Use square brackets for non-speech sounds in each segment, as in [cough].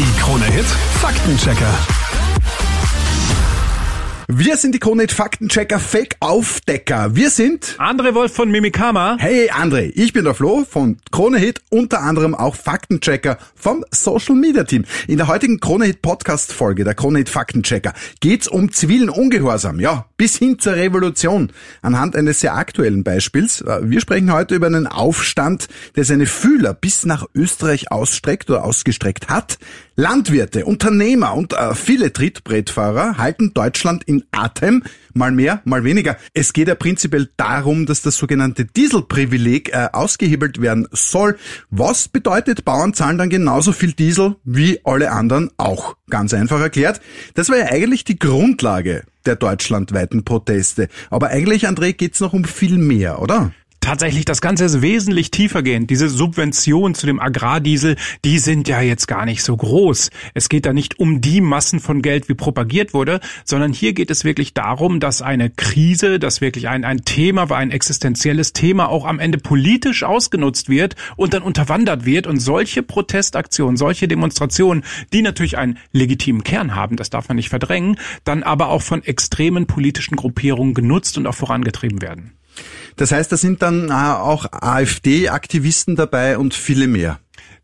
Die Krone Hit Faktenchecker. Wir sind die Kronit Faktenchecker Fake Aufdecker. Wir sind André Wolf von Mimikama. Hey André, ich bin der Flo von Krone Hit, unter anderem auch Faktenchecker vom Social Media Team. In der heutigen Krone Hit Podcast Folge, der Krone Hit Faktenchecker, geht's um zivilen Ungehorsam, ja, bis hin zur Revolution. Anhand eines sehr aktuellen Beispiels. Wir sprechen heute über einen Aufstand, der seine Fühler bis nach Österreich ausstreckt oder ausgestreckt hat. Landwirte, Unternehmer und äh, viele Trittbrettfahrer halten Deutschland in Atem, mal mehr, mal weniger. Es geht ja prinzipiell darum, dass das sogenannte Dieselprivileg äh, ausgehebelt werden soll. Was bedeutet, Bauern zahlen dann genauso viel Diesel wie alle anderen auch? Ganz einfach erklärt. Das war ja eigentlich die Grundlage der deutschlandweiten Proteste. Aber eigentlich, André, geht's noch um viel mehr, oder? Tatsächlich, das Ganze ist wesentlich tiefergehend. Diese Subventionen zu dem Agrardiesel, die sind ja jetzt gar nicht so groß. Es geht da nicht um die Massen von Geld, wie propagiert wurde, sondern hier geht es wirklich darum, dass eine Krise, dass wirklich ein, ein Thema war, ein existenzielles Thema auch am Ende politisch ausgenutzt wird und dann unterwandert wird. Und solche Protestaktionen, solche Demonstrationen, die natürlich einen legitimen Kern haben, das darf man nicht verdrängen, dann aber auch von extremen politischen Gruppierungen genutzt und auch vorangetrieben werden. Das heißt, da sind dann äh, auch AfD-Aktivisten dabei und viele mehr.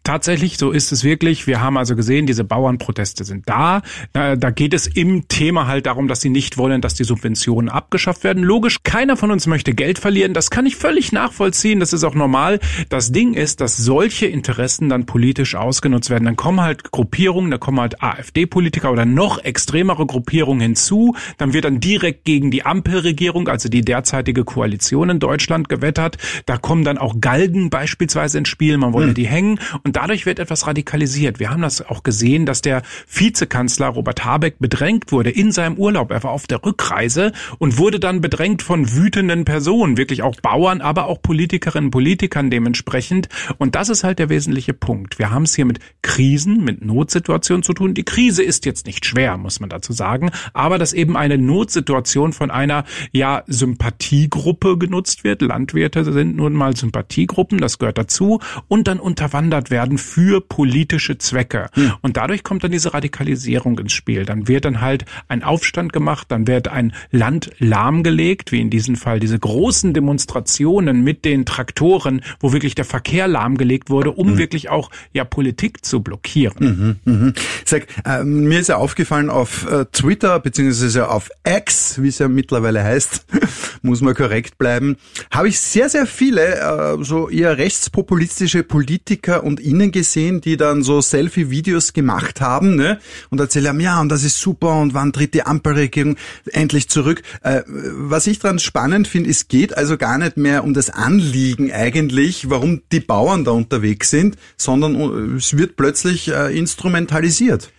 Tatsächlich, so ist es wirklich. Wir haben also gesehen, diese Bauernproteste sind da. Da, da geht es im Thema halt darum, dass sie nicht wollen, dass die Subventionen abgeschafft werden. Logisch, keiner von uns möchte Geld verlieren. Das kann ich völlig nachvollziehen. Das ist auch normal. Das Ding ist, dass solche Interessen dann politisch ausgenutzt werden. Dann kommen halt Gruppierungen, da kommen halt AfD-Politiker oder noch extremere Gruppierungen hinzu. Dann wird dann direkt gegen die Ampelregierung, also die derzeitige Koalition in Deutschland gewettert. Da kommen dann auch Galgen beispielsweise ins Spiel. Man wollte hm. die hängen. Und dadurch wird etwas radikalisiert. Wir haben das auch gesehen, dass der Vizekanzler Robert Habeck bedrängt wurde in seinem Urlaub. Er war auf der Rückreise und wurde dann bedrängt von wütenden Personen, wirklich auch Bauern, aber auch Politikerinnen und Politikern dementsprechend. Und das ist halt der wesentliche Punkt. Wir haben es hier mit Krisen, mit Notsituationen zu tun. Die Krise ist jetzt nicht schwer, muss man dazu sagen, aber dass eben eine Notsituation von einer ja Sympathiegruppe genutzt wird. Landwirte sind nun mal Sympathiegruppen, das gehört dazu und dann unterwandert werden werden für politische Zwecke. Hm. Und dadurch kommt dann diese Radikalisierung ins Spiel. Dann wird dann halt ein Aufstand gemacht, dann wird ein Land lahmgelegt, wie in diesem Fall diese großen Demonstrationen mit den Traktoren, wo wirklich der Verkehr lahmgelegt wurde, um hm. wirklich auch ja Politik zu blockieren. Mhm, mhm. Sag, äh, mir ist ja aufgefallen auf äh, Twitter beziehungsweise auf X, wie es ja mittlerweile heißt, [laughs] muss man korrekt bleiben, habe ich sehr sehr viele äh, so eher rechtspopulistische Politiker und innen gesehen, die dann so Selfie-Videos gemacht haben ne? und erzählt haben, ja, und das ist super und wann tritt die Ampelregierung endlich zurück. Äh, was ich daran spannend finde, es geht also gar nicht mehr um das Anliegen eigentlich, warum die Bauern da unterwegs sind, sondern äh, es wird plötzlich äh, instrumentalisiert.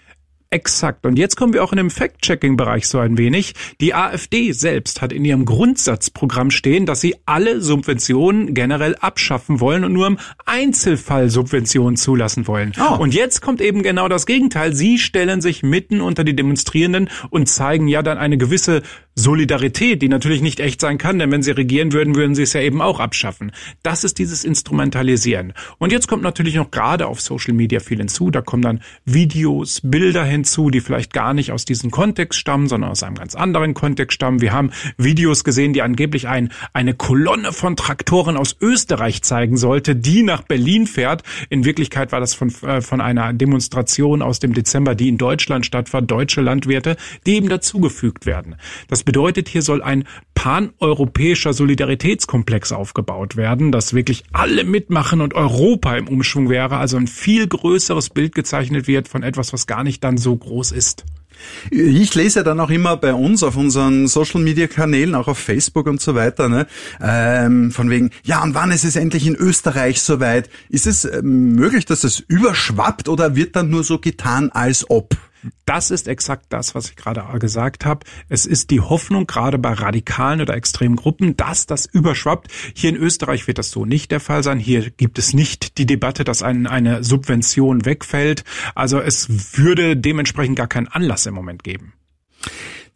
Exakt. Und jetzt kommen wir auch in dem Fact-Checking-Bereich so ein wenig. Die AfD selbst hat in ihrem Grundsatzprogramm stehen, dass sie alle Subventionen generell abschaffen wollen und nur im Einzelfall Subventionen zulassen wollen. Oh. Und jetzt kommt eben genau das Gegenteil. Sie stellen sich mitten unter die Demonstrierenden und zeigen ja dann eine gewisse Solidarität, die natürlich nicht echt sein kann, denn wenn sie regieren würden, würden sie es ja eben auch abschaffen. Das ist dieses Instrumentalisieren. Und jetzt kommt natürlich noch gerade auf Social Media viel hinzu. Da kommen dann Videos, Bilder hinzu, die vielleicht gar nicht aus diesem Kontext stammen, sondern aus einem ganz anderen Kontext stammen. Wir haben Videos gesehen, die angeblich ein, eine Kolonne von Traktoren aus Österreich zeigen sollte, die nach Berlin fährt. In Wirklichkeit war das von, äh, von einer Demonstration aus dem Dezember, die in Deutschland stattfand, deutsche Landwirte, die eben dazugefügt werden. Das bedeutet, hier soll ein paneuropäischer Solidaritätskomplex aufgebaut werden, dass wirklich alle mitmachen und Europa im Umschwung wäre, also ein viel größeres Bild gezeichnet wird von etwas, was gar nicht dann so groß ist. Ich lese dann auch immer bei uns auf unseren Social Media Kanälen, auch auf Facebook und so weiter, ne, ähm, von wegen, ja, und wann ist es endlich in Österreich soweit? Ist es äh, möglich, dass es überschwappt oder wird dann nur so getan, als ob? Das ist exakt das, was ich gerade gesagt habe. Es ist die Hoffnung, gerade bei radikalen oder extremen Gruppen, dass das überschwappt. Hier in Österreich wird das so nicht der Fall sein. Hier gibt es nicht die Debatte, dass ein, eine Subvention wegfällt. Also es würde dementsprechend gar keinen Anlass im Moment geben.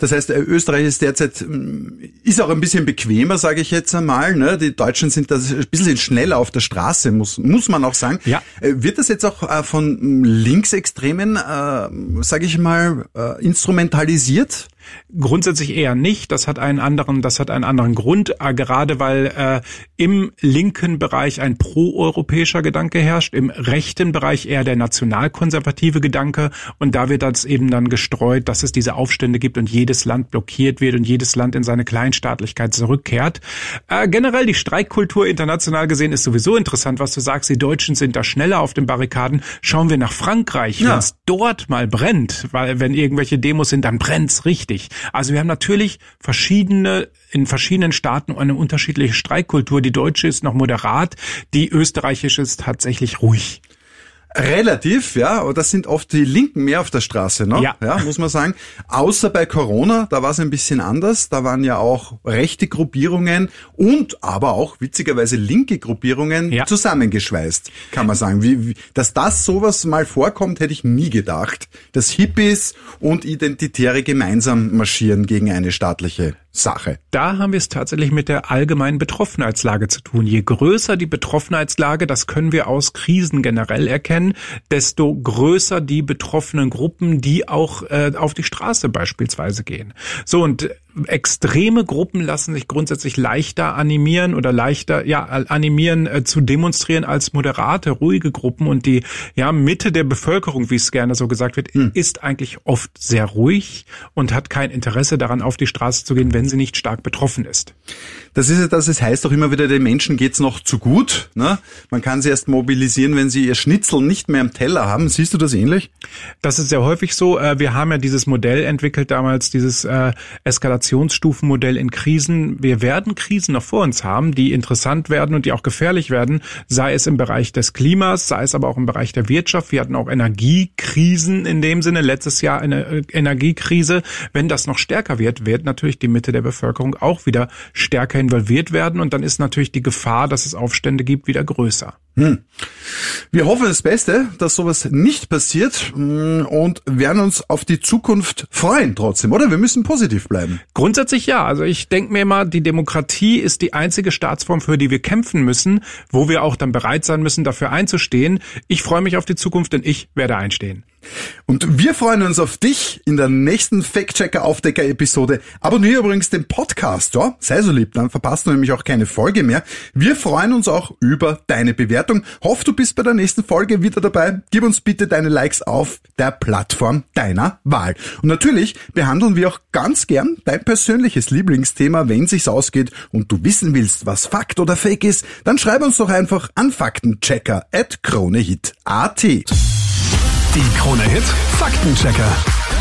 Das heißt, Österreich ist derzeit, mm, ist auch ein bisschen bequemer, sage ich jetzt einmal. Ne? Die Deutschen sind da ein bisschen schneller auf der Straße, muss, muss man auch sagen. Ja. Äh, wird das jetzt auch äh, von Linksextremen, äh, sage ich mal, äh, instrumentalisiert? Grundsätzlich eher nicht. Das hat einen anderen, das hat einen anderen Grund, äh, gerade weil äh, im linken Bereich ein proeuropäischer Gedanke herrscht, im rechten Bereich eher der nationalkonservative Gedanke und da wird das eben dann gestreut, dass es diese Aufstände gibt und jedes Land blockiert wird und jedes Land in seine Kleinstaatlichkeit zurückkehrt. Äh, generell die Streikkultur international gesehen ist sowieso interessant, was du sagst. Die Deutschen sind da schneller auf den Barrikaden. Schauen wir nach Frankreich, ja. wenn es dort mal brennt, weil wenn irgendwelche Demos sind, dann brennt's richtig wichtig. Also wir haben natürlich verschiedene, in verschiedenen Staaten eine unterschiedliche Streikkultur. Die deutsche ist noch moderat, die österreichische ist tatsächlich ruhig. Relativ, ja, aber das sind oft die Linken mehr auf der Straße, ne? Ja. ja muss man sagen. Außer bei Corona, da war es ein bisschen anders. Da waren ja auch rechte Gruppierungen und aber auch witzigerweise linke Gruppierungen ja. zusammengeschweißt, kann man sagen. Wie, wie, dass das sowas mal vorkommt, hätte ich nie gedacht. Dass Hippies und Identitäre gemeinsam marschieren gegen eine staatliche Sache. Da haben wir es tatsächlich mit der allgemeinen Betroffenheitslage zu tun. Je größer die Betroffenheitslage, das können wir aus Krisen generell erkennen, desto größer die betroffenen Gruppen, die auch äh, auf die Straße beispielsweise gehen. So und extreme Gruppen lassen sich grundsätzlich leichter animieren oder leichter ja animieren äh, zu demonstrieren als moderate ruhige Gruppen und die ja Mitte der Bevölkerung, wie es gerne so gesagt wird, hm. ist eigentlich oft sehr ruhig und hat kein Interesse daran auf die Straße zu gehen, wenn sie nicht stark betroffen ist. Das ist ja das, es heißt auch immer wieder, den Menschen geht's noch zu gut. Ne? Man kann sie erst mobilisieren, wenn sie ihr Schnitzel nicht mehr im Teller haben. Siehst du das ähnlich? Das ist sehr häufig so. Äh, wir haben ja dieses Modell entwickelt damals, dieses äh, Eskalationsstufenmodell in Krisen. Wir werden Krisen noch vor uns haben, die interessant werden und die auch gefährlich werden, sei es im Bereich des Klimas, sei es aber auch im Bereich der Wirtschaft. Wir hatten auch Energiekrisen in dem Sinne, letztes Jahr eine äh, Energiekrise. Wenn das noch stärker wird, wird natürlich die Mitte der Bevölkerung auch wieder stärker involviert werden und dann ist natürlich die Gefahr, dass es Aufstände gibt, wieder größer. Hm. Wir hoffen das Beste, dass sowas nicht passiert hm, und werden uns auf die Zukunft freuen trotzdem, oder? Wir müssen positiv bleiben. Grundsätzlich ja. Also ich denke mir immer, die Demokratie ist die einzige Staatsform, für die wir kämpfen müssen, wo wir auch dann bereit sein müssen, dafür einzustehen. Ich freue mich auf die Zukunft, denn ich werde einstehen. Und wir freuen uns auf dich in der nächsten Fact-Checker-Aufdecker-Episode. Abonniere übrigens den Podcast, ja? Sei so lieb, dann verpasst du nämlich auch keine Folge mehr. Wir freuen uns auch über deine Bewertung. Hoff, du bist bei der nächsten Folge wieder dabei. Gib uns bitte deine Likes auf der Plattform deiner Wahl. Und natürlich behandeln wir auch ganz gern dein persönliches Lieblingsthema, wenn sich's ausgeht und du wissen willst, was Fakt oder Fake ist, dann schreib uns doch einfach an faktenchecker at kronehit.at. Die Krone Hit Faktenchecker.